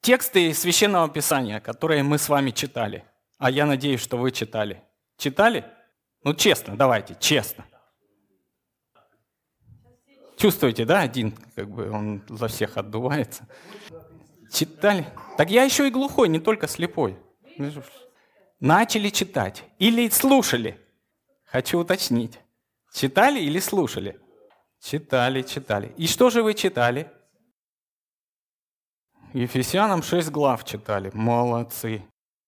Тексты Священного Писания, которые мы с вами читали, а я надеюсь, что вы читали. Читали? Ну, честно, давайте, честно. Чувствуете, да, один, как бы он за всех отдувается. Читали? Так я еще и глухой, не только слепой. Начали читать или слушали? Хочу уточнить. Читали или слушали? Читали, читали. И что же вы читали? Ефесянам 6 глав читали. Молодцы.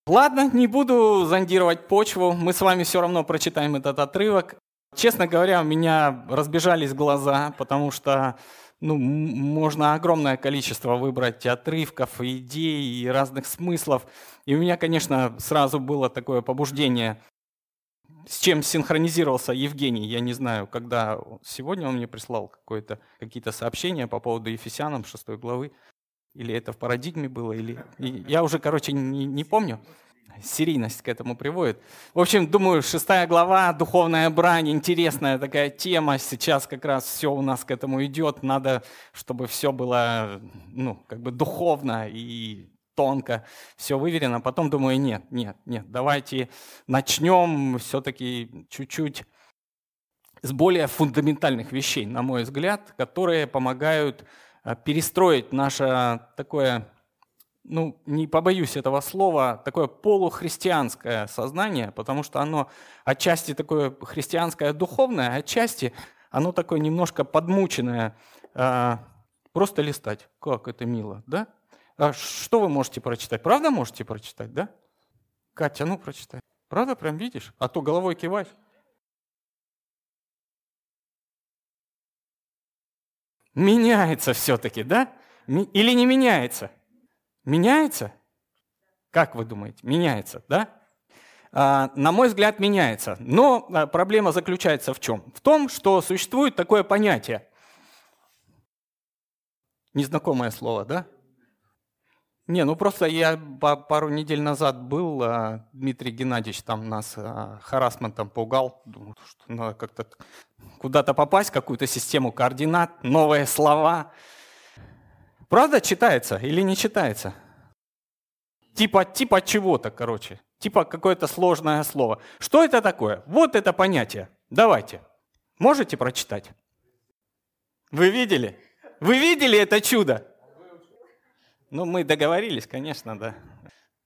Ладно, не буду зондировать почву. Мы с вами все равно прочитаем этот отрывок. Честно говоря, у меня разбежались глаза, потому что ну, можно огромное количество выбрать отрывков, идей и разных смыслов. И у меня, конечно, сразу было такое побуждение, с чем синхронизировался Евгений. Я не знаю, когда сегодня он мне прислал какие-то сообщения по поводу Ефесянам 6 главы. Или это в парадигме было, или... Я уже, короче, не, не помню. Серийность к этому приводит. В общем, думаю, шестая глава, духовная брань, интересная такая тема. Сейчас как раз все у нас к этому идет. Надо, чтобы все было, ну, как бы духовно и тонко, все выверено. Потом думаю, нет, нет, нет, давайте начнем все-таки чуть-чуть с более фундаментальных вещей, на мой взгляд, которые помогают Э, перестроить наше такое, ну, не побоюсь этого слова, такое полухристианское сознание, потому что оно отчасти такое христианское духовное, отчасти оно такое немножко подмученное. Э, просто листать. Как это мило, да? А что вы можете прочитать? Правда можете прочитать, да? Катя, ну прочитай. Правда прям видишь? А то головой киваешь. Меняется все-таки, да? Или не меняется? Меняется? Как вы думаете? Меняется, да? А, на мой взгляд, меняется. Но а, проблема заключается в чем? В том, что существует такое понятие. Незнакомое слово, да? Не, ну просто я пару недель назад был, а, Дмитрий Геннадьевич там нас харасментом пугал. Думаю, что надо как-то куда-то попасть, какую-то систему координат, новые слова. Правда читается или не читается? Типа, типа чего-то, короче. Типа какое-то сложное слово. Что это такое? Вот это понятие. Давайте. Можете прочитать? Вы видели? Вы видели это чудо? Ну, мы договорились, конечно, да.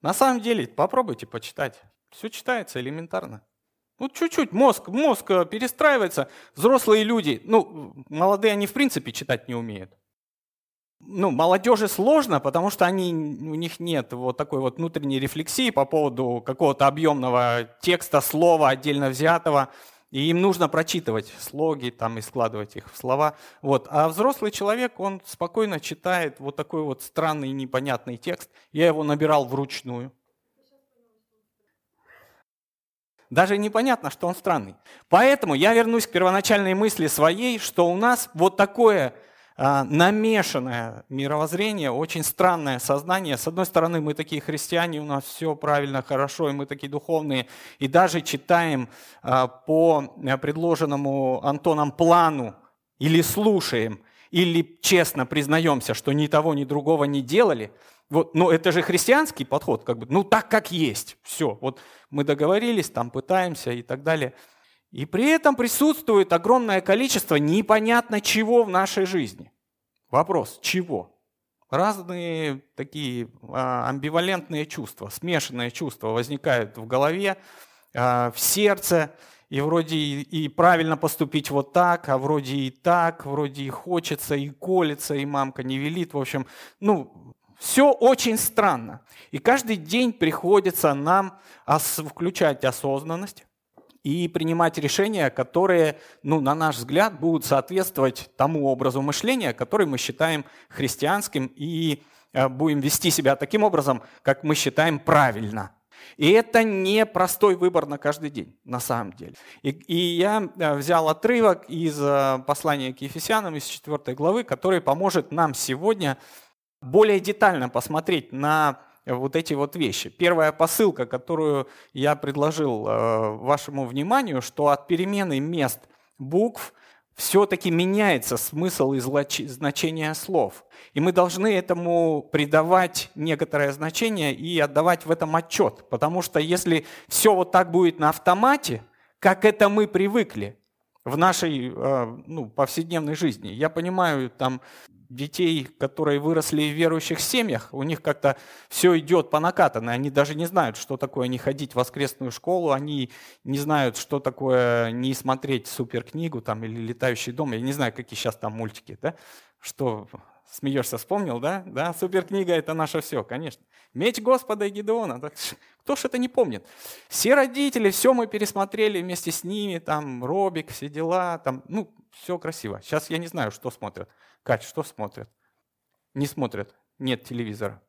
На самом деле, попробуйте почитать. Все читается элементарно. Ну, чуть-чуть мозг, мозг э, перестраивается. Взрослые люди, ну, молодые, они в принципе читать не умеют. Ну, молодежи сложно, потому что они, у них нет вот такой вот внутренней рефлексии по поводу какого-то объемного текста, слова отдельно взятого. И им нужно прочитывать слоги там, и складывать их в слова. Вот. А взрослый человек, он спокойно читает вот такой вот странный непонятный текст. Я его набирал вручную. Даже непонятно, что он странный. Поэтому я вернусь к первоначальной мысли своей, что у нас вот такое намешанное мировоззрение, очень странное сознание. С одной стороны, мы такие христиане, у нас все правильно, хорошо, и мы такие духовные, и даже читаем а, по предложенному Антоном плану, или слушаем, или честно признаемся, что ни того, ни другого не делали – вот, но это же христианский подход, как бы, ну так как есть, все. Вот мы договорились, там пытаемся и так далее. И при этом присутствует огромное количество непонятно чего в нашей жизни. Вопрос, чего? Разные такие а, амбивалентные чувства, смешанные чувства возникают в голове, а, в сердце, и вроде и, и правильно поступить вот так, а вроде и так, вроде и хочется, и колется, и мамка не велит. В общем, ну, все очень странно. И каждый день приходится нам включать осознанность и принимать решения, которые, ну, на наш взгляд, будут соответствовать тому образу мышления, который мы считаем христианским, и э, будем вести себя таким образом, как мы считаем правильно. И это не простой выбор на каждый день, на самом деле. И, и я э, взял отрывок из э, послания к Ефесянам, из 4 главы, который поможет нам сегодня более детально посмотреть на вот эти вот вещи. Первая посылка, которую я предложил э, вашему вниманию, что от перемены мест букв все-таки меняется смысл и значение слов. И мы должны этому придавать некоторое значение и отдавать в этом отчет. Потому что если все вот так будет на автомате, как это мы привыкли в нашей э, ну, повседневной жизни, я понимаю, там детей, которые выросли в верующих семьях, у них как-то все идет по накатанной. Они даже не знают, что такое не ходить в воскресную школу, они не знают, что такое не смотреть суперкнигу там, или летающий дом. Я не знаю, какие сейчас там мультики, да? Что, смеешься, вспомнил, да? Да, суперкнига – это наше все, конечно. Меч Господа и Гедеона. Так, кто ж это не помнит? Все родители, все мы пересмотрели вместе с ними, там, Робик, все дела, там, ну, все красиво. Сейчас я не знаю, что смотрят. Кать, что смотрят? Не смотрят. Нет телевизора.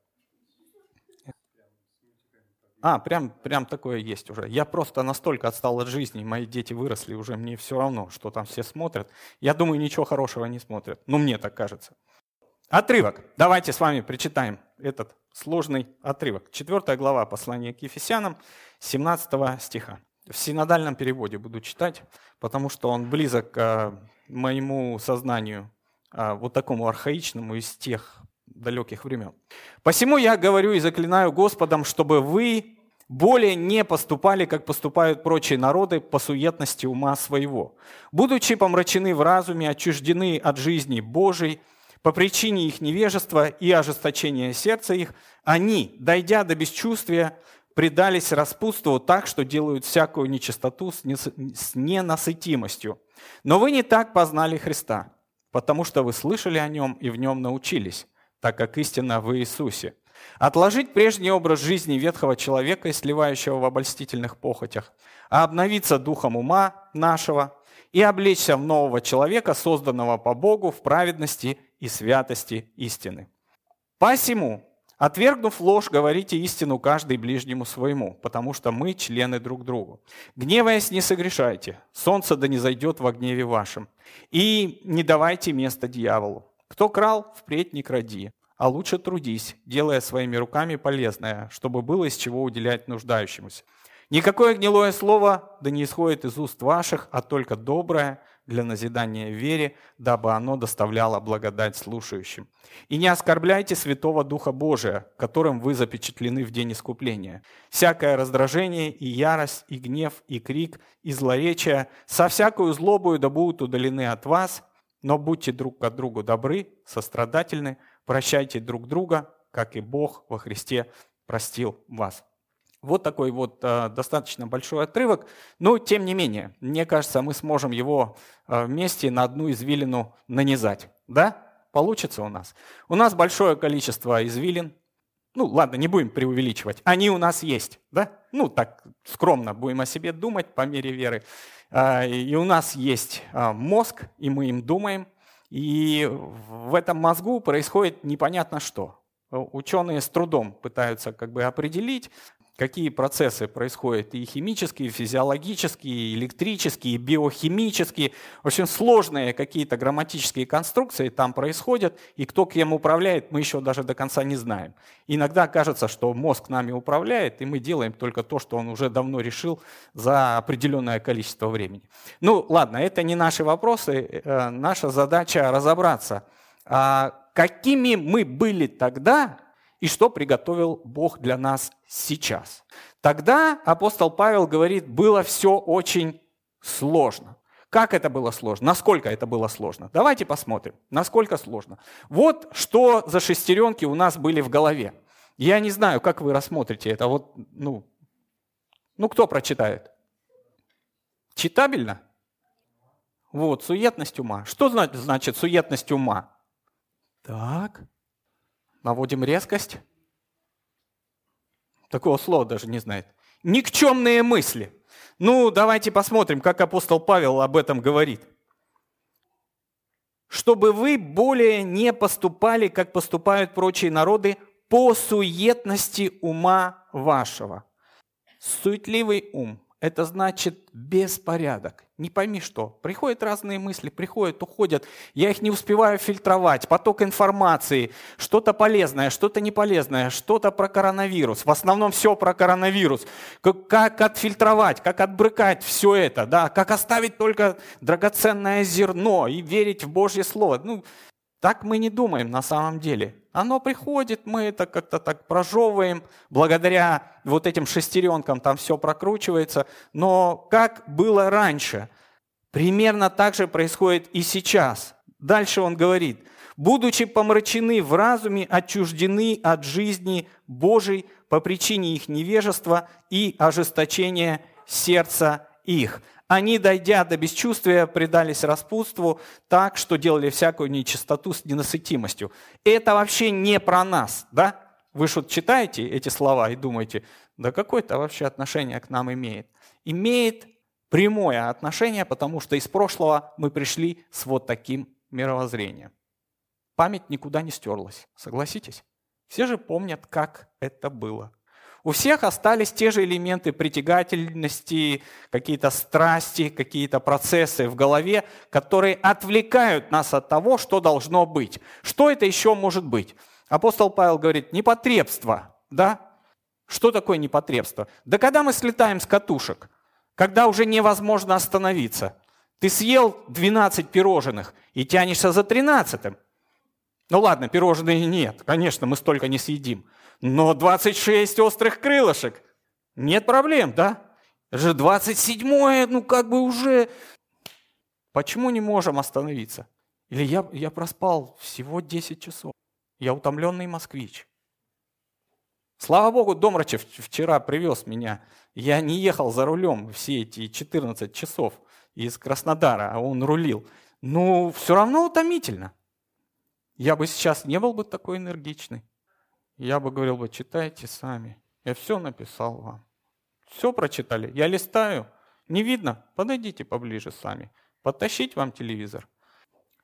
А, прям, прям такое есть уже. Я просто настолько отстал от жизни, мои дети выросли, уже мне все равно, что там все смотрят. Я думаю, ничего хорошего не смотрят. Ну, мне так кажется. Отрывок. Давайте с вами прочитаем этот сложный отрывок. Четвертая глава послания к Ефесянам, 17 стиха. В синодальном переводе буду читать, потому что он близок к моему сознанию вот такому архаичному из тех далеких времен. «Посему я говорю и заклинаю Господом, чтобы вы более не поступали, как поступают прочие народы, по суетности ума своего, будучи помрачены в разуме, отчуждены от жизни Божией, по причине их невежества и ожесточения сердца их, они, дойдя до бесчувствия, предались распутству так, что делают всякую нечистоту с ненасытимостью. Но вы не так познали Христа потому что вы слышали о нем и в нем научились, так как истина в Иисусе. Отложить прежний образ жизни ветхого человека, сливающего в обольстительных похотях, а обновиться духом ума нашего и облечься в нового человека, созданного по Богу в праведности и святости истины. Посему, Отвергнув ложь, говорите истину каждый ближнему своему, потому что мы члены друг другу. Гневаясь, не согрешайте, солнце да не зайдет во гневе вашем. И не давайте места дьяволу. Кто крал, впредь не кради, а лучше трудись, делая своими руками полезное, чтобы было из чего уделять нуждающемуся. Никакое гнилое слово да не исходит из уст ваших, а только доброе – для назидания вере, дабы оно доставляло благодать слушающим. И не оскорбляйте Святого Духа Божия, которым вы запечатлены в день искупления. Всякое раздражение и ярость, и гнев, и крик, и злоречие, со всякую злобою да будут удалены от вас, но будьте друг к другу добры, сострадательны, прощайте друг друга, как и Бог во Христе простил вас. Вот такой вот э, достаточно большой отрывок, но тем не менее, мне кажется, мы сможем его э, вместе на одну извилину нанизать. Да? Получится у нас. У нас большое количество извилин. Ну, ладно, не будем преувеличивать. Они у нас есть, да? Ну, так скромно будем о себе думать по мере веры. Э, и у нас есть э, мозг, и мы им думаем. И в этом мозгу происходит непонятно что. Ученые с трудом пытаются как бы определить, какие процессы происходят, и химические, и физиологические, и электрические, и биохимические. В общем, сложные какие-то грамматические конструкции там происходят, и кто кем управляет, мы еще даже до конца не знаем. Иногда кажется, что мозг нами управляет, и мы делаем только то, что он уже давно решил за определенное количество времени. Ну, ладно, это не наши вопросы, э, наша задача разобраться, а какими мы были тогда, и что приготовил Бог для нас сейчас. Тогда апостол Павел говорит, было все очень сложно. Как это было сложно? Насколько это было сложно? Давайте посмотрим, насколько сложно. Вот что за шестеренки у нас были в голове. Я не знаю, как вы рассмотрите это. Вот, ну, ну кто прочитает? Читабельно? Вот, суетность ума. Что значит суетность ума? Так, Наводим резкость. Такого слова даже не знает. Никчемные мысли. Ну, давайте посмотрим, как апостол Павел об этом говорит. Чтобы вы более не поступали, как поступают прочие народы, по суетности ума вашего. Суетливый ум – это значит беспорядок. Не пойми что. Приходят разные мысли, приходят, уходят. Я их не успеваю фильтровать. Поток информации. Что-то полезное, что-то неполезное, что-то про коронавирус. В основном все про коронавирус. Как, отфильтровать, как отбрыкать все это. Да? Как оставить только драгоценное зерно и верить в Божье Слово. Ну, так мы не думаем на самом деле. Оно приходит, мы это как-то так прожевываем, благодаря вот этим шестеренкам там все прокручивается. Но как было раньше, примерно так же происходит и сейчас. Дальше он говорит, будучи помрачены в разуме, отчуждены от жизни Божией по причине их невежества и ожесточения сердца их. Они, дойдя до бесчувствия, предались распутству так, что делали всякую нечистоту с ненасытимостью. Это вообще не про нас, да? Вы что читаете эти слова и думаете, да какое это вообще отношение к нам имеет? Имеет прямое отношение, потому что из прошлого мы пришли с вот таким мировоззрением. Память никуда не стерлась, согласитесь? Все же помнят, как это было. У всех остались те же элементы притягательности, какие-то страсти, какие-то процессы в голове, которые отвлекают нас от того, что должно быть. Что это еще может быть? Апостол Павел говорит, непотребство, да? Что такое непотребство? Да когда мы слетаем с катушек, когда уже невозможно остановиться. Ты съел 12 пирожных и тянешься за 13. Ну ладно, пирожные нет, конечно, мы столько не съедим. Но 26 острых крылышек. Нет проблем, да? Же 27 ну как бы уже... Почему не можем остановиться? Или я, я проспал всего 10 часов. Я утомленный москвич. Слава Богу, Домрачев вчера привез меня. Я не ехал за рулем все эти 14 часов из Краснодара, а он рулил. Ну, все равно утомительно. Я бы сейчас не был бы такой энергичный. Я бы говорил бы, читайте сами. Я все написал вам. Все прочитали. Я листаю. Не видно? Подойдите поближе сами. Подтащить вам телевизор.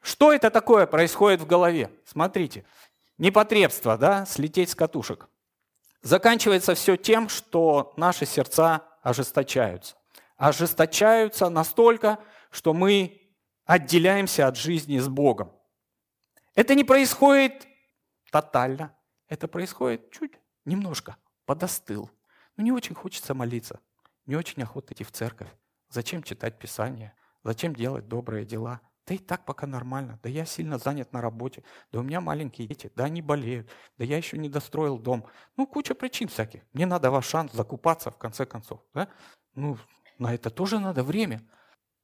Что это такое происходит в голове? Смотрите. Непотребство, да, слететь с катушек. Заканчивается все тем, что наши сердца ожесточаются. Ожесточаются настолько, что мы отделяемся от жизни с Богом. Это не происходит тотально. Это происходит чуть, немножко, подостыл. Но не очень хочется молиться, не очень охота идти в церковь. Зачем читать Писание? Зачем делать добрые дела? Да и так пока нормально. Да я сильно занят на работе. Да у меня маленькие дети. Да они болеют. Да я еще не достроил дом. Ну, куча причин всяких. Мне надо ваш шанс закупаться в конце концов. Да? Ну, на это тоже надо время.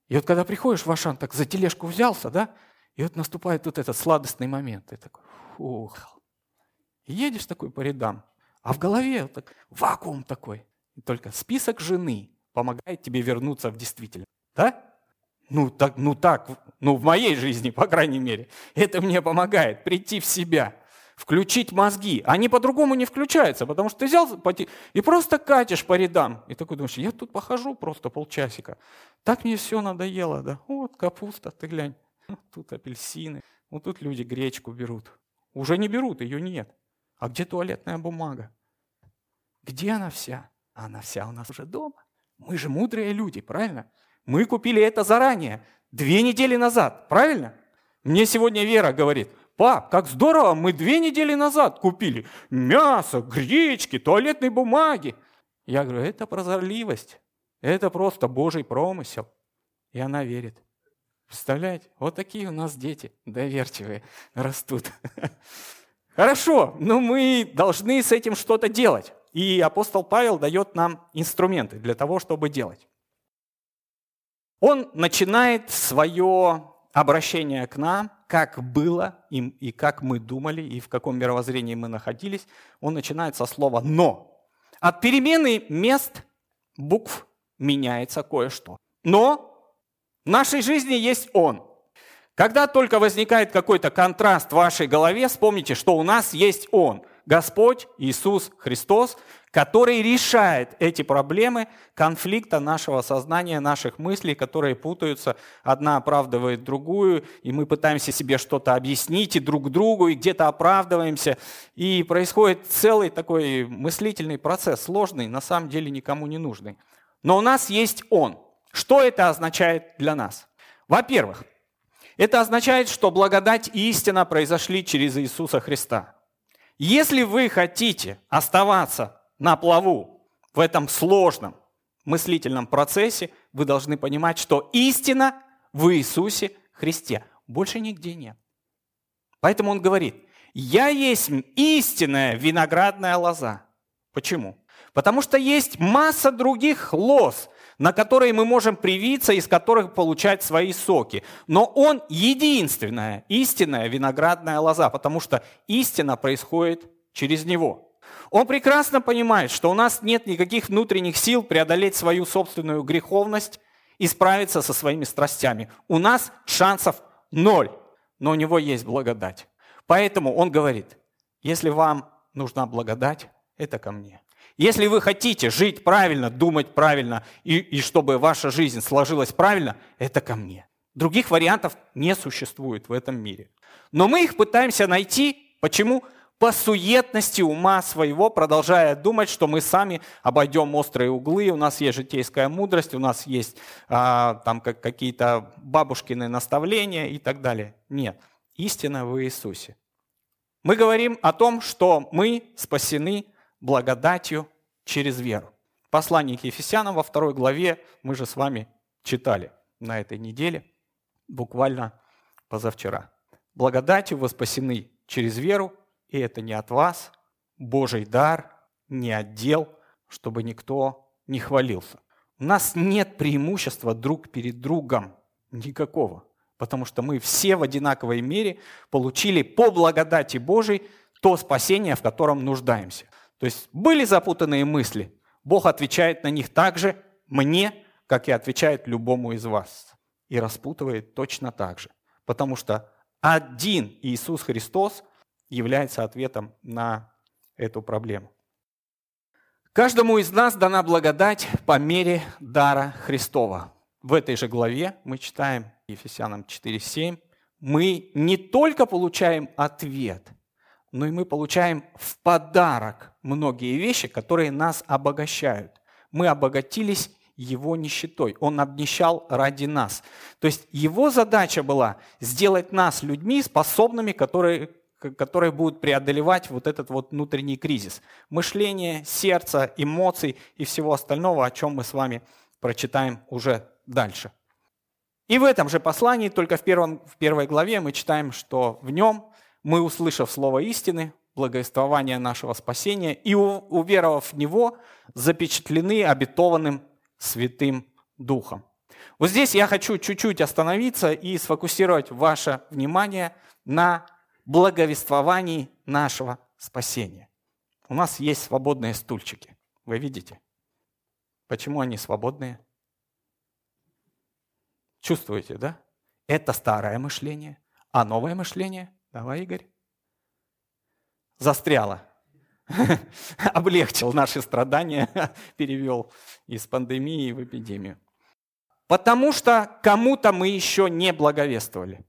И вот когда приходишь в Ашан, так за тележку взялся, да, и вот наступает вот этот сладостный момент. Ты такой, фух, едешь такой по рядам, а в голове так, вакуум такой. И только список жены помогает тебе вернуться в действительность. Да? Ну так, ну так, ну в моей жизни, по крайней мере. Это мне помогает прийти в себя, включить мозги. Они по-другому не включаются, потому что ты взял и просто катишь по рядам. И такой думаешь, я тут похожу просто полчасика. Так мне все надоело, да. Вот капуста, ты глянь. Тут апельсины. Вот тут люди гречку берут. Уже не берут, ее нет. А где туалетная бумага? Где она вся? Она вся у нас уже дома. Мы же мудрые люди, правильно? Мы купили это заранее, две недели назад, правильно? Мне сегодня Вера говорит, пап, как здорово, мы две недели назад купили мясо, гречки, туалетной бумаги. Я говорю, это прозорливость, это просто Божий промысел. И она верит. Представляете? Вот такие у нас дети доверчивые растут. Хорошо, но мы должны с этим что-то делать. И апостол Павел дает нам инструменты для того, чтобы делать. Он начинает свое обращение к нам, как было им и как мы думали, и в каком мировоззрении мы находились. Он начинает со слова «но». От перемены мест букв меняется кое-что. Но в нашей жизни есть Он. Когда только возникает какой-то контраст в вашей голове, вспомните, что у нас есть Он, Господь Иисус Христос, который решает эти проблемы конфликта нашего сознания, наших мыслей, которые путаются, одна оправдывает другую, и мы пытаемся себе что-то объяснить и друг другу, и где-то оправдываемся. И происходит целый такой мыслительный процесс, сложный, на самом деле никому не нужный. но у нас есть Он. Что это означает для нас? Во-первых, это означает, что благодать и истина произошли через Иисуса Христа. Если вы хотите оставаться на плаву в этом сложном мыслительном процессе, вы должны понимать, что истина в Иисусе Христе. Больше нигде нет. Поэтому он говорит, я есть истинная виноградная лоза. Почему? Потому что есть масса других лоз, на которые мы можем привиться, из которых получать свои соки. Но он единственная истинная виноградная лоза, потому что истина происходит через него. Он прекрасно понимает, что у нас нет никаких внутренних сил преодолеть свою собственную греховность и справиться со своими страстями. У нас шансов ноль, но у него есть благодать. Поэтому он говорит, если вам нужна благодать, это ко мне. Если вы хотите жить правильно, думать правильно, и, и чтобы ваша жизнь сложилась правильно, это ко мне. Других вариантов не существует в этом мире. Но мы их пытаемся найти. Почему? По суетности ума своего, продолжая думать, что мы сами обойдем острые углы, у нас есть житейская мудрость, у нас есть а, там как, какие-то бабушкины наставления и так далее. Нет, истина в Иисусе. Мы говорим о том, что мы спасены благодатью через веру. Послание к Ефесянам во второй главе мы же с вами читали на этой неделе, буквально позавчера. Благодатью вы спасены через веру, и это не от вас, Божий дар, не отдел, чтобы никто не хвалился. У нас нет преимущества друг перед другом никакого, потому что мы все в одинаковой мере получили по благодати Божией то спасение, в котором нуждаемся. То есть были запутанные мысли, Бог отвечает на них так же мне, как и отвечает любому из вас. И распутывает точно так же. Потому что один Иисус Христос является ответом на эту проблему. Каждому из нас дана благодать по мере дара Христова. В этой же главе мы читаем Ефесянам 4.7. Мы не только получаем ответ, но и мы получаем в подарок многие вещи, которые нас обогащают. Мы обогатились его нищетой. Он обнищал ради нас. То есть его задача была сделать нас людьми, способными, которые, которые будут преодолевать вот этот вот внутренний кризис. Мышление, сердца, эмоций и всего остального, о чем мы с вами прочитаем уже дальше. И в этом же послании, только в, первом, в первой главе, мы читаем, что в нем мы, услышав слово истины, благовествование нашего спасения и, уверовав в него, запечатлены обетованным Святым Духом. Вот здесь я хочу чуть-чуть остановиться и сфокусировать ваше внимание на благовествовании нашего спасения. У нас есть свободные стульчики. Вы видите? Почему они свободные? Чувствуете, да? Это старое мышление, а новое мышление Давай, Игорь. Застряла. Облегчил наши страдания, перевел из пандемии в эпидемию. Потому что кому-то мы еще не благовествовали.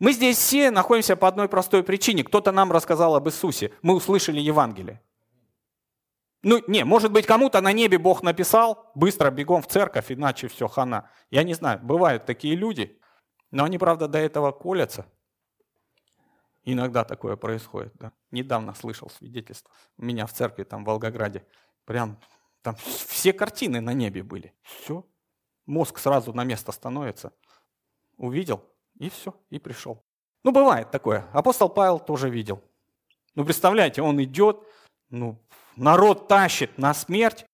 Мы здесь все находимся по одной простой причине. Кто-то нам рассказал об Иисусе. Мы услышали Евангелие. Ну, не, может быть, кому-то на небе Бог написал, быстро бегом в церковь, иначе все хана. Я не знаю, бывают такие люди, но они, правда, до этого колятся. Иногда такое происходит. Да. Недавно слышал свидетельство. У меня в церкви там в Волгограде. Прям там все картины на небе были. Все. Мозг сразу на место становится. Увидел, и все, и пришел. Ну, бывает такое. Апостол Павел тоже видел. Ну, представляете, он идет, ну, народ тащит на смерть,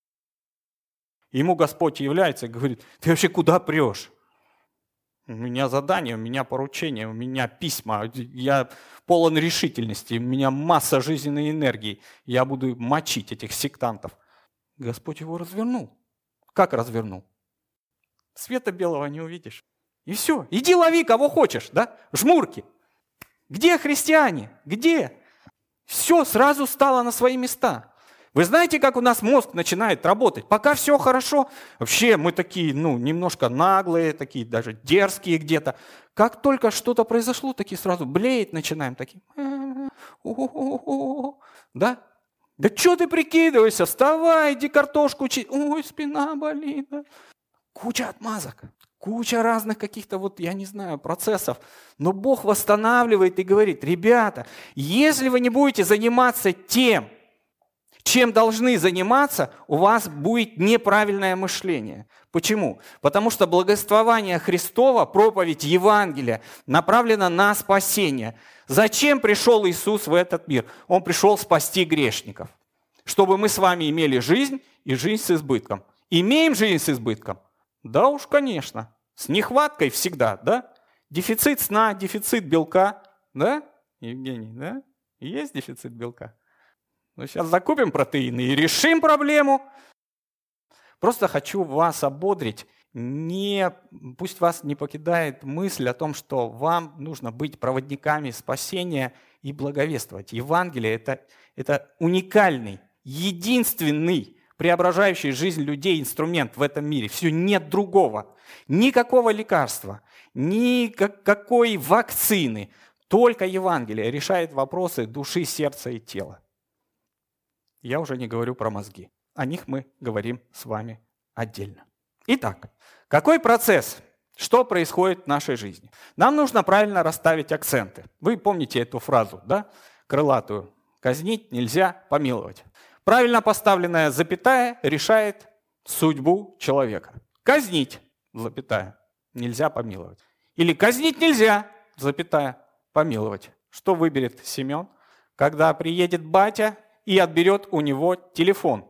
ему Господь является и говорит, ты вообще куда прешь? У меня задание, у меня поручение, у меня письма, я полон решительности, у меня масса жизненной энергии. Я буду мочить этих сектантов. Господь его развернул. Как развернул? Света белого не увидишь. И все. Иди лови кого хочешь, да? Жмурки. Где христиане? Где? Все сразу стало на свои места. Вы знаете, как у нас мозг начинает работать? Пока все хорошо, вообще мы такие, ну, немножко наглые, такие даже дерзкие где-то. Как только что-то произошло, такие сразу блеять начинаем, такие, да? Да что ты прикидываешься? Вставай, иди картошку учи. Ой, спина болит. Куча отмазок, куча разных каких-то вот, я не знаю, процессов. Но Бог восстанавливает и говорит, ребята, если вы не будете заниматься тем, чем должны заниматься, у вас будет неправильное мышление. Почему? Потому что благословение Христова, проповедь Евангелия, направлена на спасение. Зачем пришел Иисус в этот мир? Он пришел спасти грешников, чтобы мы с вами имели жизнь и жизнь с избытком. Имеем жизнь с избытком? Да уж, конечно. С нехваткой всегда, да? Дефицит сна, дефицит белка, да, Евгений, да? Есть дефицит белка? Ну, сейчас закупим протеины и решим проблему. Просто хочу вас ободрить. Не, пусть вас не покидает мысль о том, что вам нужно быть проводниками спасения и благовествовать. Евангелие это, – это уникальный, единственный преображающий жизнь людей инструмент в этом мире. Все, нет другого. Никакого лекарства, никакой вакцины. Только Евангелие решает вопросы души, сердца и тела. Я уже не говорю про мозги. О них мы говорим с вами отдельно. Итак, какой процесс? Что происходит в нашей жизни? Нам нужно правильно расставить акценты. Вы помните эту фразу, да? Крылатую. Казнить нельзя помиловать. Правильно поставленная запятая решает судьбу человека. Казнить, запятая, нельзя помиловать. Или казнить нельзя, запятая, помиловать. Что выберет Семен, когда приедет батя и отберет у него телефон,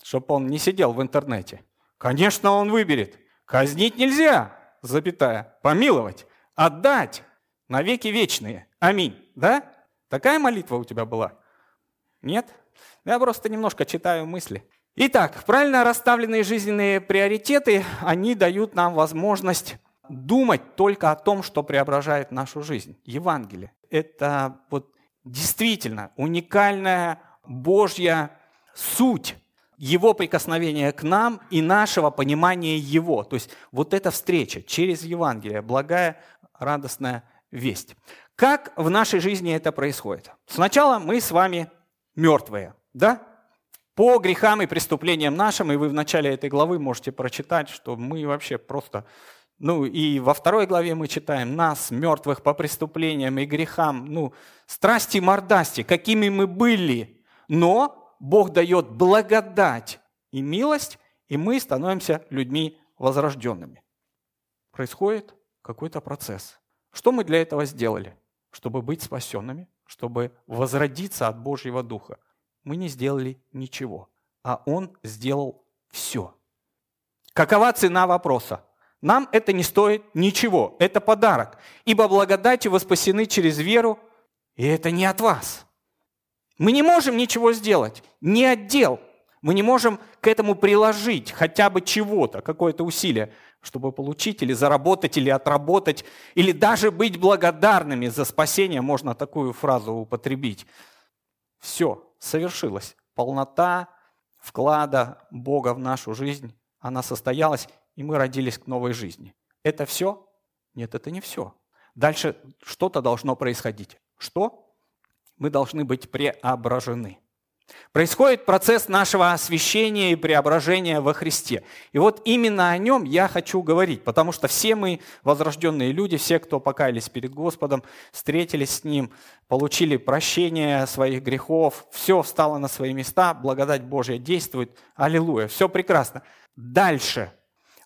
чтобы он не сидел в интернете. Конечно, он выберет. Казнить нельзя, запятая, помиловать, отдать навеки вечные. Аминь. Да? Такая молитва у тебя была? Нет? Я просто немножко читаю мысли. Итак, правильно расставленные жизненные приоритеты, они дают нам возможность думать только о том, что преображает нашу жизнь. Евангелие – это вот действительно уникальная Божья суть, Его прикосновения к нам и нашего понимания Его. То есть вот эта встреча через Евангелие, благая, радостная весть. Как в нашей жизни это происходит? Сначала мы с вами мертвые, да? По грехам и преступлениям нашим, и вы в начале этой главы можете прочитать, что мы вообще просто ну и во второй главе мы читаем нас, мертвых по преступлениям и грехам, ну, страсти мордасти, какими мы были, но Бог дает благодать и милость, и мы становимся людьми возрожденными. Происходит какой-то процесс. Что мы для этого сделали? Чтобы быть спасенными, чтобы возродиться от Божьего Духа. Мы не сделали ничего, а Он сделал все. Какова цена вопроса? Нам это не стоит ничего, это подарок. Ибо благодатью вы спасены через веру, и это не от вас. Мы не можем ничего сделать, не отдел. Мы не можем к этому приложить хотя бы чего-то, какое-то усилие, чтобы получить или заработать, или отработать, или даже быть благодарными за спасение, можно такую фразу употребить. Все, совершилось. Полнота вклада Бога в нашу жизнь, она состоялась, и мы родились к новой жизни. Это все? Нет, это не все. Дальше что-то должно происходить. Что? Мы должны быть преображены. Происходит процесс нашего освящения и преображения во Христе. И вот именно о нем я хочу говорить, потому что все мы возрожденные люди, все, кто покаялись перед Господом, встретились с Ним, получили прощение своих грехов, все встало на свои места, благодать Божья действует, аллилуйя, все прекрасно. Дальше.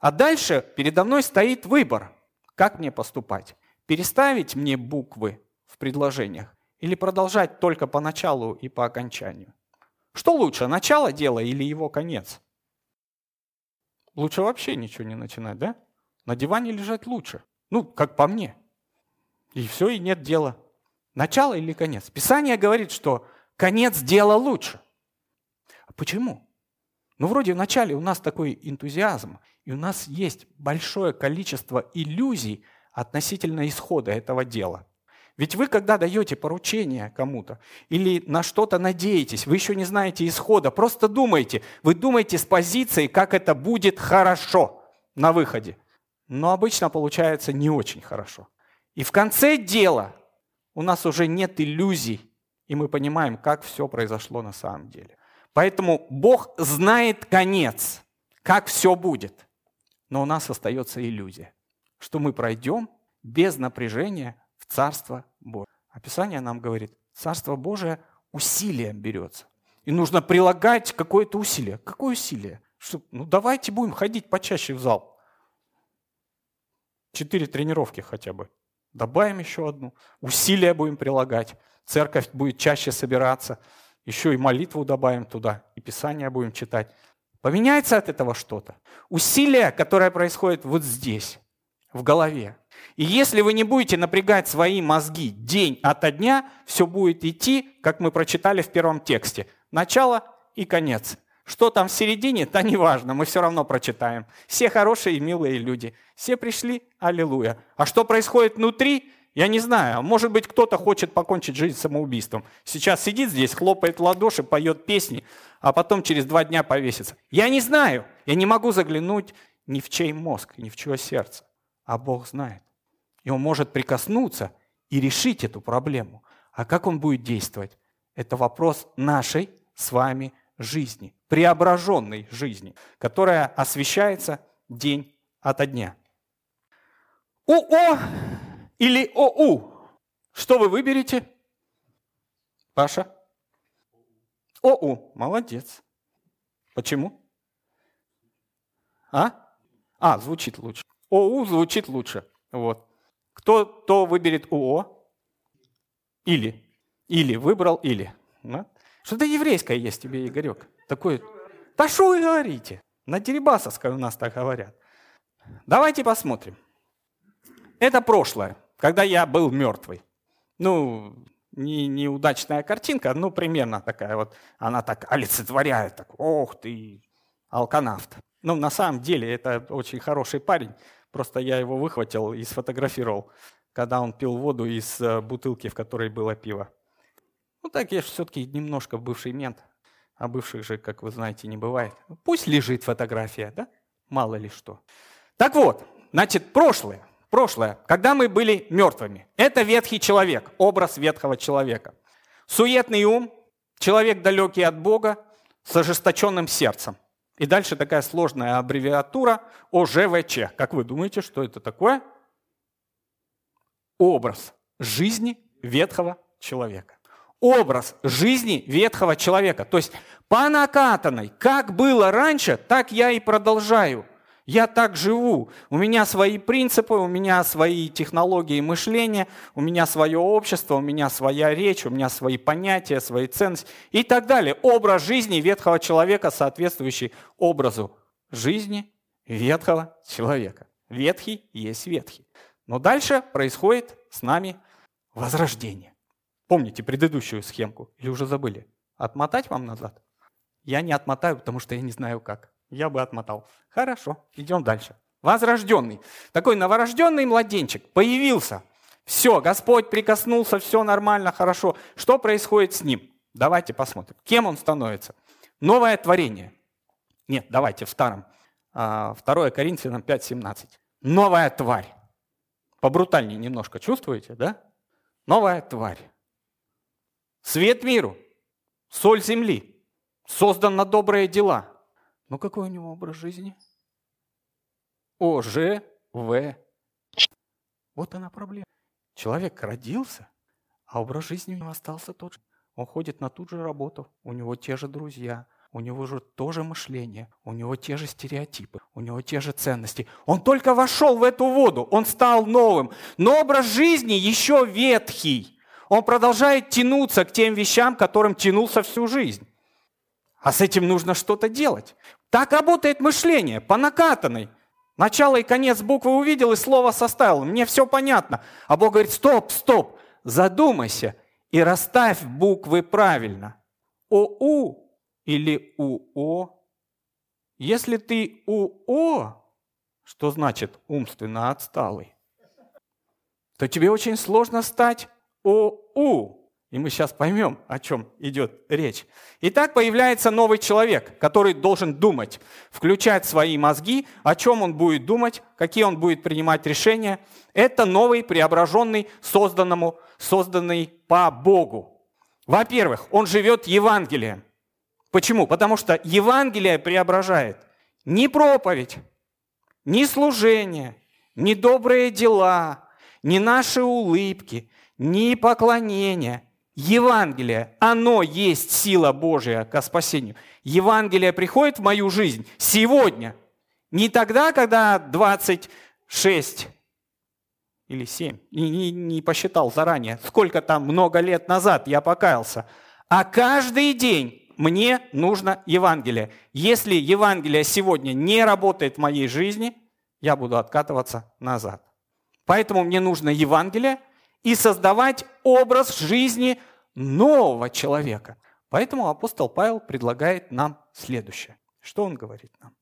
А дальше передо мной стоит выбор, как мне поступать. Переставить мне буквы в предложениях или продолжать только по началу и по окончанию? Что лучше, начало дела или его конец? Лучше вообще ничего не начинать, да? На диване лежать лучше. Ну, как по мне. И все, и нет дела. Начало или конец? Писание говорит, что конец дела лучше. А почему? Ну, вроде в начале у нас такой энтузиазм, и у нас есть большое количество иллюзий относительно исхода этого дела. Ведь вы, когда даете поручение кому-то или на что-то надеетесь, вы еще не знаете исхода, просто думайте. Вы думаете с позиции, как это будет хорошо на выходе. Но обычно получается не очень хорошо. И в конце дела у нас уже нет иллюзий, и мы понимаем, как все произошло на самом деле. Поэтому Бог знает конец, как все будет. Но у нас остается иллюзия, что мы пройдем без напряжения в Царство Божие. Описание нам говорит, Царство Божие усилием берется. И нужно прилагать какое-то усилие. Какое усилие? Что, ну давайте будем ходить почаще в зал. Четыре тренировки хотя бы. Добавим еще одну. Усилия будем прилагать. Церковь будет чаще собираться. Еще и молитву добавим туда. И Писание будем читать. Поменяется от этого что-то. Усилие, которое происходит вот здесь, в голове. И если вы не будете напрягать свои мозги день ото дня, все будет идти, как мы прочитали в первом тексте. Начало и конец. Что там в середине, то неважно, мы все равно прочитаем. Все хорошие и милые люди. Все пришли, аллилуйя. А что происходит внутри, я не знаю. Может быть, кто-то хочет покончить жизнь самоубийством. Сейчас сидит здесь, хлопает в ладоши, поет песни, а потом через два дня повесится. Я не знаю. Я не могу заглянуть ни в чей мозг, ни в чье сердце. А Бог знает. И Он может прикоснуться и решить эту проблему. А как Он будет действовать? Это вопрос нашей с вами жизни, преображенной жизни, которая освещается день ото дня. УО или ОУ? Что вы выберете? Паша? ОУ. Молодец. Почему? А? А, звучит лучше. ОУ звучит лучше. Вот. Кто то выберет УО? Или. Или. Выбрал или. Да? Что-то еврейское есть тебе, Игорек. Такое. Да что вы говорите? На Дерибасовской у нас так говорят. Давайте посмотрим. Это прошлое, когда я был мертвый. Ну, не, неудачная картинка, ну, примерно такая вот. Она так олицетворяет, так, ох ты, алканавт. Ну, на самом деле, это очень хороший парень. Просто я его выхватил и сфотографировал, когда он пил воду из э, бутылки, в которой было пиво. Ну так я же все-таки немножко бывший мент. А бывших же, как вы знаете, не бывает. Пусть лежит фотография, да? Мало ли что. Так вот, значит, прошлое. Прошлое, когда мы были мертвыми. Это ветхий человек, образ ветхого человека. Суетный ум, человек далекий от Бога, с ожесточенным сердцем. И дальше такая сложная аббревиатура ОЖВЧ. Как вы думаете, что это такое? Образ жизни ветхого человека образ жизни ветхого человека. То есть по накатанной, как было раньше, так я и продолжаю. Я так живу. У меня свои принципы, у меня свои технологии мышления, у меня свое общество, у меня своя речь, у меня свои понятия, свои ценности и так далее. Образ жизни ветхого человека, соответствующий образу жизни ветхого человека. Ветхий есть ветхий. Но дальше происходит с нами возрождение. Помните предыдущую схемку или уже забыли? Отмотать вам назад? Я не отмотаю, потому что я не знаю как. Я бы отмотал. Хорошо, идем дальше. Возрожденный. Такой новорожденный младенчик появился. Все, Господь прикоснулся, все нормально, хорошо. Что происходит с ним? Давайте посмотрим. Кем он становится? Новое творение. Нет, давайте в старом. 2 а, Коринфянам 5.17. Новая тварь. Побрутальнее немножко чувствуете, да? Новая тварь. Свет миру, соль земли, создан на добрые дела. Ну какой у него образ жизни? О, Ж, В. Вот она проблема. Человек родился, а образ жизни у него остался тот же. Он ходит на ту же работу, у него те же друзья, у него же тоже мышление, у него те же стереотипы, у него те же ценности. Он только вошел в эту воду, он стал новым, но образ жизни еще ветхий он продолжает тянуться к тем вещам, которым тянулся всю жизнь. А с этим нужно что-то делать. Так работает мышление, по накатанной. Начало и конец буквы увидел и слово составил. Мне все понятно. А Бог говорит, стоп, стоп, задумайся и расставь буквы правильно. ОУ или УО. Если ты УО, что значит умственно отсталый, то тебе очень сложно стать ОУ. И мы сейчас поймем, о чем идет речь. Итак, появляется новый человек, который должен думать, включать свои мозги, о чем он будет думать, какие он будет принимать решения. Это новый, преображенный, созданному, созданный по Богу. Во-первых, он живет Евангелием. Почему? Потому что Евангелие преображает не проповедь, не служение, не добрые дела, не наши улыбки, не поклонение. Евангелие, оно есть сила Божия к спасению. Евангелие приходит в мою жизнь сегодня. Не тогда, когда 26 или 7, не, не, не посчитал заранее, сколько там много лет назад я покаялся, а каждый день мне нужно Евангелие. Если Евангелие сегодня не работает в моей жизни, я буду откатываться назад. Поэтому мне нужно Евангелие и создавать образ жизни нового человека. Поэтому апостол Павел предлагает нам следующее. Что он говорит нам?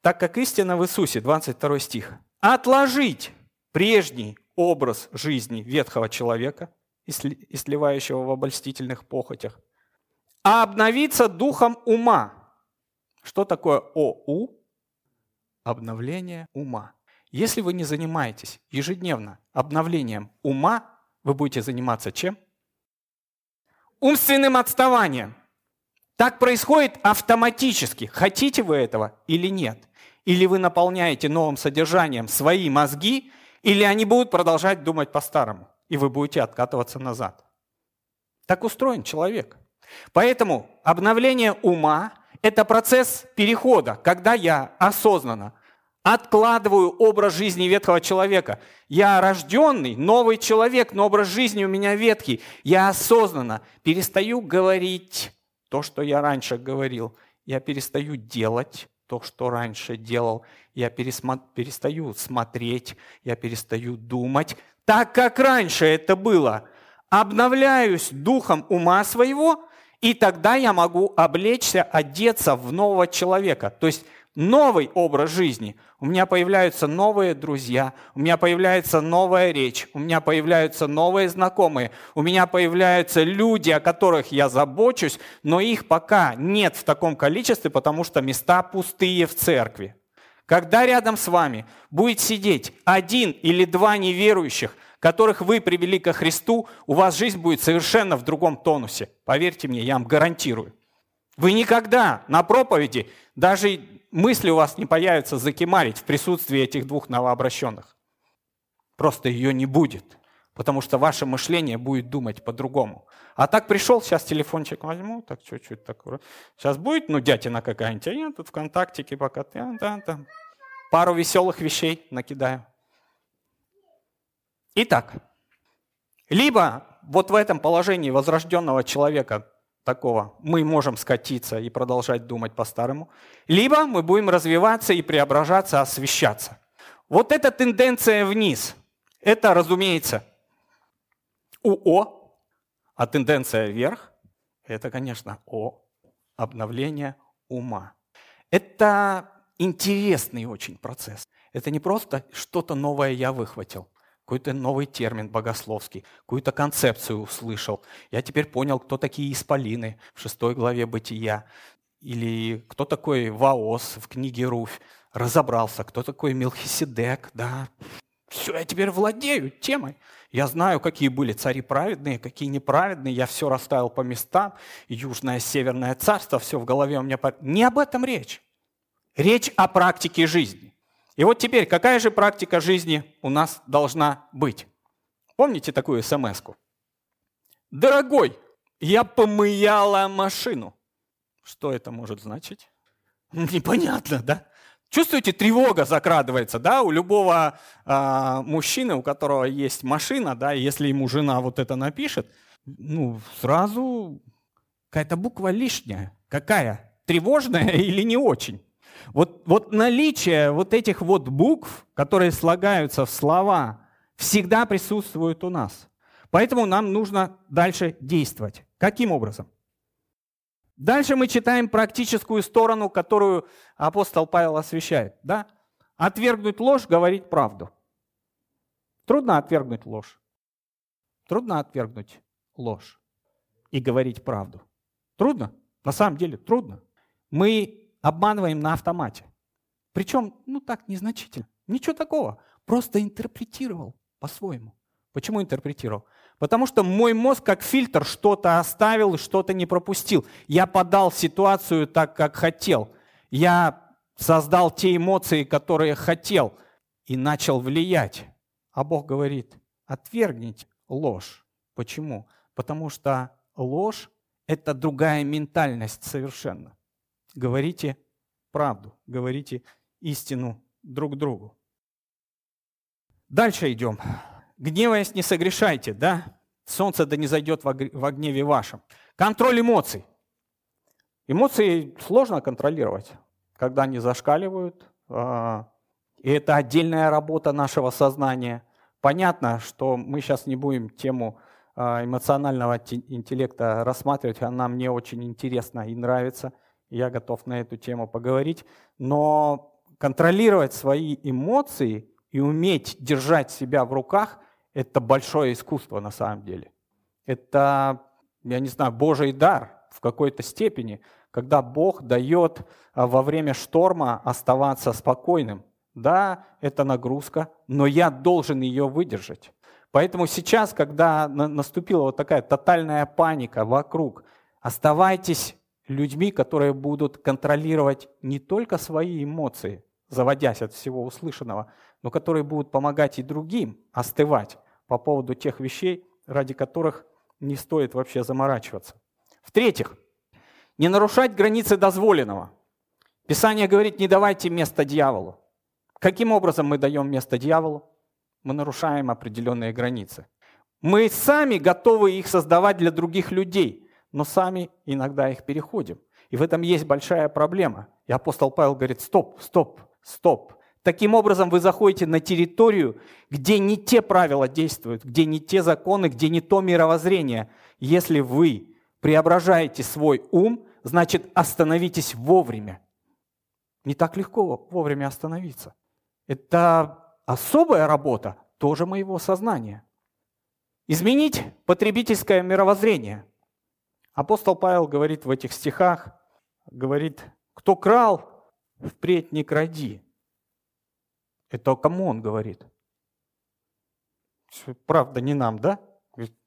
Так как истина в Иисусе, 22 стих, отложить прежний образ жизни ветхого человека, и сливающего в обольстительных похотях, а обновиться духом ума. Что такое ОУ? Обновление ума. Если вы не занимаетесь ежедневно обновлением ума, вы будете заниматься чем? Умственным отставанием. Так происходит автоматически. Хотите вы этого или нет? Или вы наполняете новым содержанием свои мозги, или они будут продолжать думать по-старому, и вы будете откатываться назад. Так устроен человек. Поэтому обновление ума – это процесс перехода, когда я осознанно откладываю образ жизни ветхого человека. Я рожденный, новый человек, но образ жизни у меня ветхий. Я осознанно перестаю говорить то, что я раньше говорил. Я перестаю делать то, что раньше делал. Я перестаю смотреть, я перестаю думать так, как раньше это было. Обновляюсь духом ума своего, и тогда я могу облечься, одеться в нового человека. То есть новый образ жизни. У меня появляются новые друзья, у меня появляется новая речь, у меня появляются новые знакомые, у меня появляются люди, о которых я забочусь, но их пока нет в таком количестве, потому что места пустые в церкви. Когда рядом с вами будет сидеть один или два неверующих, которых вы привели ко Христу, у вас жизнь будет совершенно в другом тонусе. Поверьте мне, я вам гарантирую. Вы никогда на проповеди даже мысли у вас не появится закимарить в присутствии этих двух новообращенных. Просто ее не будет, потому что ваше мышление будет думать по-другому. А так пришел, сейчас телефончик возьму, так чуть-чуть так. Сейчас будет, ну, дятина какая-нибудь, а я тут ВКонтактике пока, да, да, да. пару веселых вещей накидаю. Итак, либо вот в этом положении возрожденного человека такого, мы можем скатиться и продолжать думать по-старому, либо мы будем развиваться и преображаться, освещаться. Вот эта тенденция вниз, это, разумеется, УО, а тенденция вверх, это, конечно, О, обновление ума. Это интересный очень процесс. Это не просто что-то новое я выхватил какой-то новый термин богословский, какую-то концепцию услышал. Я теперь понял, кто такие исполины в шестой главе Бытия. Или кто такой Ваос в книге Руфь. Разобрался, кто такой Мелхиседек. Да, все, я теперь владею темой. Я знаю, какие были цари праведные, какие неправедные. Я все расставил по местам. Южное, северное царство, все в голове у меня. Не об этом речь. Речь о практике жизни. И вот теперь, какая же практика жизни у нас должна быть? Помните такую смс -ку? Дорогой, я помыяла машину. Что это может значить? Непонятно, да? Чувствуете, тревога закрадывается, да, у любого э, мужчины, у которого есть машина, да, если ему жена вот это напишет, ну, сразу какая-то буква лишняя. Какая? Тревожная или не очень? Вот, вот наличие вот этих вот букв, которые слагаются в слова, всегда присутствует у нас. Поэтому нам нужно дальше действовать. Каким образом? Дальше мы читаем практическую сторону, которую апостол Павел освещает. Да? Отвергнуть ложь, говорить правду. Трудно отвергнуть ложь. Трудно отвергнуть ложь и говорить правду. Трудно? На самом деле трудно. Мы обманываем на автомате. Причем, ну так, незначительно. Ничего такого. Просто интерпретировал по-своему. Почему интерпретировал? Потому что мой мозг как фильтр что-то оставил что-то не пропустил. Я подал ситуацию так, как хотел. Я создал те эмоции, которые хотел, и начал влиять. А Бог говорит, отвергните ложь. Почему? Потому что ложь – это другая ментальность совершенно. Говорите правду, говорите истину друг другу. Дальше идем. Гневаясь, не согрешайте, да? Солнце да не зайдет во гневе вашем. Контроль эмоций. Эмоции сложно контролировать, когда они зашкаливают. А, и это отдельная работа нашего сознания. Понятно, что мы сейчас не будем тему а, эмоционального интеллекта рассматривать, она мне очень интересна и нравится. Я готов на эту тему поговорить. Но контролировать свои эмоции и уметь держать себя в руках – это большое искусство на самом деле. Это, я не знаю, Божий дар в какой-то степени, когда Бог дает а, во время шторма оставаться спокойным. Да, это нагрузка, но я должен ее выдержать. Поэтому сейчас, когда наступила вот такая тотальная паника вокруг, оставайтесь людьми, которые будут контролировать не только свои эмоции, заводясь от всего услышанного, но которые будут помогать и другим остывать по поводу тех вещей, ради которых не стоит вообще заморачиваться. В-третьих, не нарушать границы дозволенного. Писание говорит, не давайте место дьяволу. Каким образом мы даем место дьяволу? Мы нарушаем определенные границы. Мы сами готовы их создавать для других людей, но сами иногда их переходим. И в этом есть большая проблема. И апостол Павел говорит, стоп, стоп, стоп. Таким образом, вы заходите на территорию, где не те правила действуют, где не те законы, где не то мировоззрение. Если вы преображаете свой ум, значит остановитесь вовремя. Не так легко вовремя остановиться. Это особая работа тоже моего сознания. Изменить потребительское мировоззрение. Апостол Павел говорит в этих стихах, говорит, кто крал, впредь не кради. Это кому он говорит? Правда, не нам, да?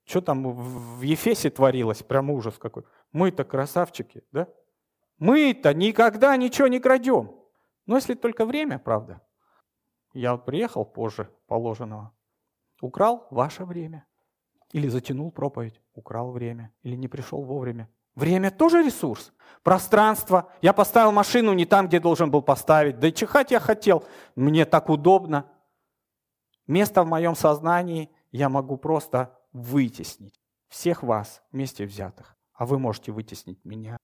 Что там в Ефесе творилось? Прям ужас какой. Мы-то красавчики, да? Мы-то никогда ничего не крадем. Но если только время, правда. Я приехал позже положенного. Украл ваше время. Или затянул проповедь. Украл время. Или не пришел вовремя. Время тоже ресурс. Пространство. Я поставил машину не там, где должен был поставить. Да и чихать я хотел. Мне так удобно. Место в моем сознании я могу просто вытеснить. Всех вас вместе взятых. А вы можете вытеснить меня.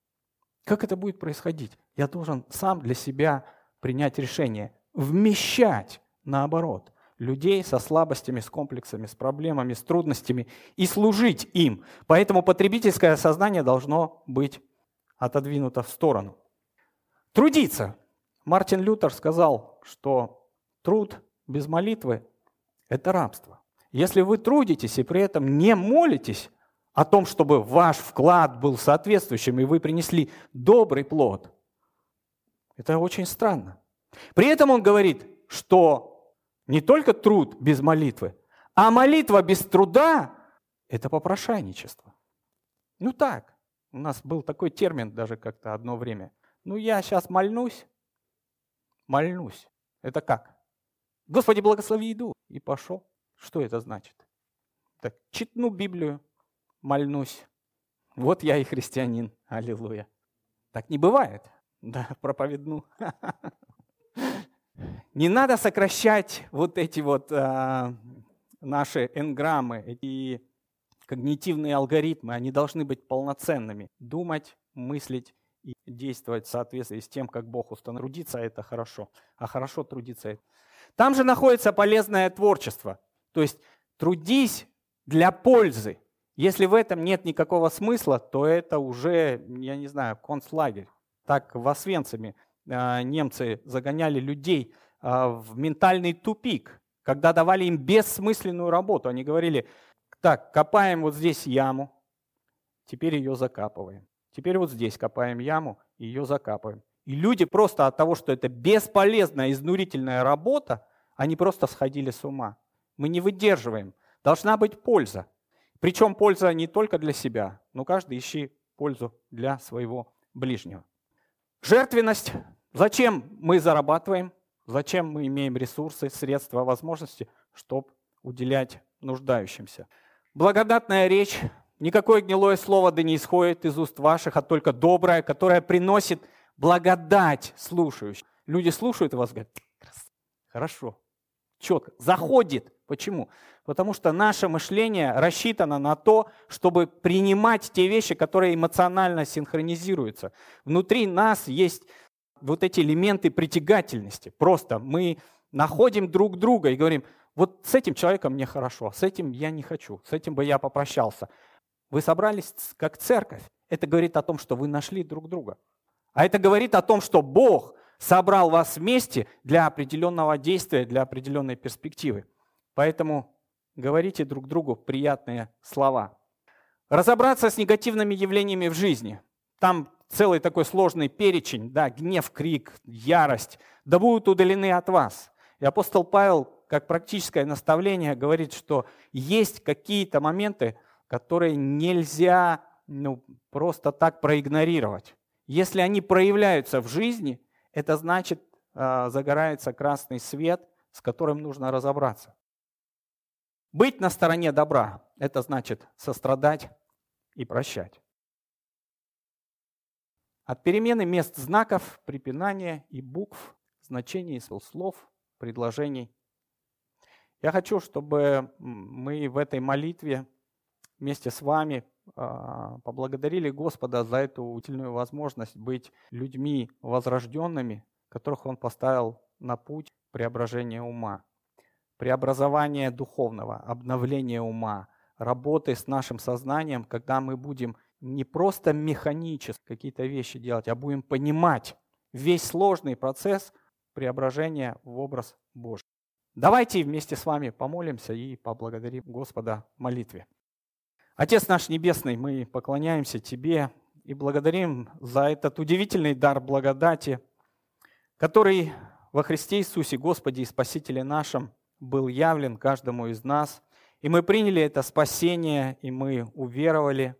Как это будет происходить? Я должен сам для себя принять решение. Вмещать, наоборот людей со слабостями, с комплексами, с проблемами, с трудностями и служить им. Поэтому потребительское сознание должно быть отодвинуто в сторону. Трудиться. Мартин Лютер сказал, что труд без молитвы – это рабство. Если вы трудитесь и при этом не молитесь о том, чтобы ваш вклад был соответствующим, и вы принесли добрый плод, это очень странно. При этом он говорит, что не только труд без молитвы, а молитва без труда – это попрошайничество. Ну так, у нас был такой термин даже как-то одно время. Ну я сейчас мольнусь, мольнусь. Это как? Господи, благослови еду. И пошел. Что это значит? Так, читну Библию, мольнусь. Вот я и христианин. Аллилуйя. Так не бывает. Да, проповедну. Не надо сокращать вот эти вот а, наши энграммы, эти когнитивные алгоритмы, они должны быть полноценными. Думать, мыслить и действовать в соответствии с тем, как Бог установил. Трудиться – это хорошо, а хорошо трудиться – это... Там же находится полезное творчество. То есть трудись для пользы. Если в этом нет никакого смысла, то это уже, я не знаю, концлагерь. Так в Освенциме немцы загоняли людей – а, в ментальный тупик, когда давали им бессмысленную работу. Они говорили, так, копаем вот здесь яму, теперь ее закапываем. Теперь вот здесь копаем яму, ее закапываем. И люди просто от того, что это бесполезная, изнурительная работа, они просто сходили с ума. Мы не выдерживаем. Должна быть польза. Причем польза не только для себя, но каждый ищи пользу для своего ближнего. Жертвенность. Зачем мы зарабатываем? Зачем мы имеем ресурсы, средства, возможности, чтобы уделять нуждающимся? Благодатная речь. Никакое гнилое слово да не исходит из уст ваших, а только доброе, которое приносит благодать слушающим. Люди слушают вас говорят, хорошо, четко, заходит. Почему? Потому что наше мышление рассчитано на то, чтобы принимать те вещи, которые эмоционально синхронизируются. Внутри нас есть вот эти элементы притягательности. Просто мы находим друг друга и говорим, вот с этим человеком мне хорошо, с этим я не хочу, с этим бы я попрощался. Вы собрались как церковь. Это говорит о том, что вы нашли друг друга. А это говорит о том, что Бог собрал вас вместе для определенного действия, для определенной перспективы. Поэтому говорите друг другу приятные слова. Разобраться с негативными явлениями в жизни. Там целый такой сложный перечень, да, гнев, крик, ярость, да будут удалены от вас. И апостол Павел, как практическое наставление, говорит, что есть какие-то моменты, которые нельзя ну, просто так проигнорировать. Если они проявляются в жизни, это значит, э, загорается красный свет, с которым нужно разобраться. Быть на стороне добра – это значит сострадать и прощать. От перемены мест знаков, препинания и букв, значений слов, предложений. Я хочу, чтобы мы в этой молитве вместе с вами а, поблагодарили Господа за эту утильную возможность быть людьми возрожденными, которых Он поставил на путь преображения ума, преобразования духовного, обновления ума, работы с нашим сознанием, когда мы будем не просто механически какие-то вещи делать, а будем понимать весь сложный процесс преображения в образ Божий. Давайте вместе с вами помолимся и поблагодарим Господа в молитве. Отец наш Небесный, мы поклоняемся Тебе и благодарим за этот удивительный дар благодати, который во Христе Иисусе, Господе и Спасителе нашем, был явлен каждому из нас. И мы приняли это спасение, и мы уверовали,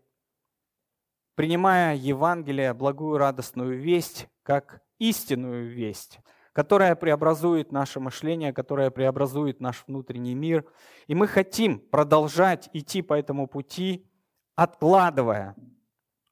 принимая Евангелие, благую радостную весть, как истинную весть – которая преобразует наше мышление, которая преобразует наш внутренний мир. И мы хотим продолжать идти по этому пути, откладывая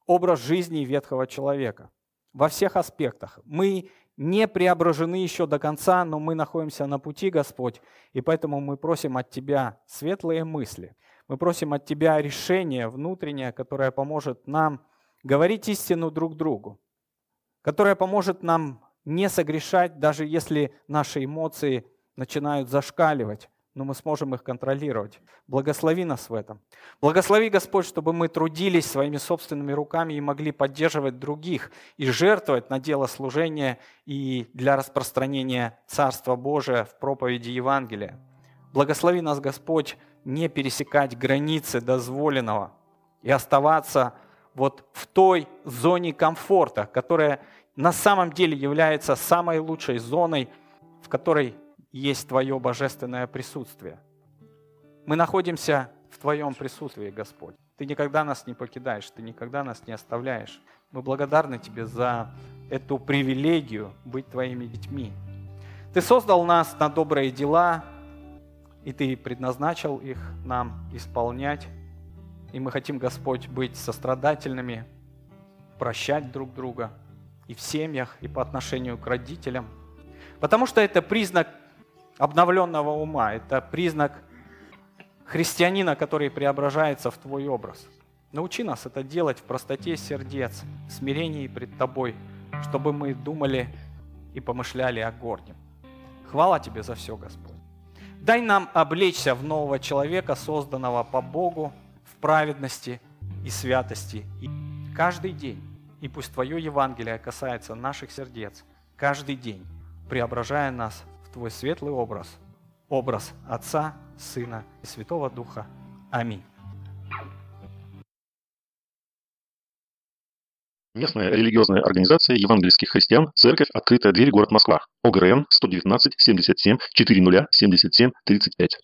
образ жизни ветхого человека во всех аспектах. Мы не преображены еще до конца, но мы находимся на пути, Господь, и поэтому мы просим от Тебя светлые мысли. Мы просим от Тебя решение внутреннее, которое поможет нам говорить истину друг другу, которое поможет нам не согрешать, даже если наши эмоции начинают зашкаливать, но мы сможем их контролировать. Благослови нас в этом. Благослови, Господь, чтобы мы трудились своими собственными руками и могли поддерживать других и жертвовать на дело служения и для распространения Царства Божия в проповеди Евангелия. Благослови нас, Господь, не пересекать границы дозволенного и оставаться вот в той зоне комфорта, которая на самом деле является самой лучшей зоной, в которой есть Твое божественное присутствие. Мы находимся в Твоем присутствии, Господь. Ты никогда нас не покидаешь, Ты никогда нас не оставляешь. Мы благодарны Тебе за эту привилегию быть Твоими детьми. Ты создал нас на добрые дела, и Ты предназначил их нам исполнять. И мы хотим, Господь, быть сострадательными, прощать друг друга – и в семьях, и по отношению к родителям. Потому что это признак обновленного ума, это признак христианина, который преображается в твой образ. Научи нас это делать в простоте сердец, в смирении пред Тобой, чтобы мы думали и помышляли о горнем. Хвала Тебе за все, Господь. Дай нам облечься в нового человека, созданного по Богу, в праведности и святости. И каждый день и пусть Твое Евангелие касается наших сердец каждый день, преображая нас в Твой светлый образ, образ Отца, Сына и Святого Духа. Аминь. Местная религиозная организация евангельских христиан «Церковь. Открытая дверь. Город Москва». ОГРН 119 77 40 77 35.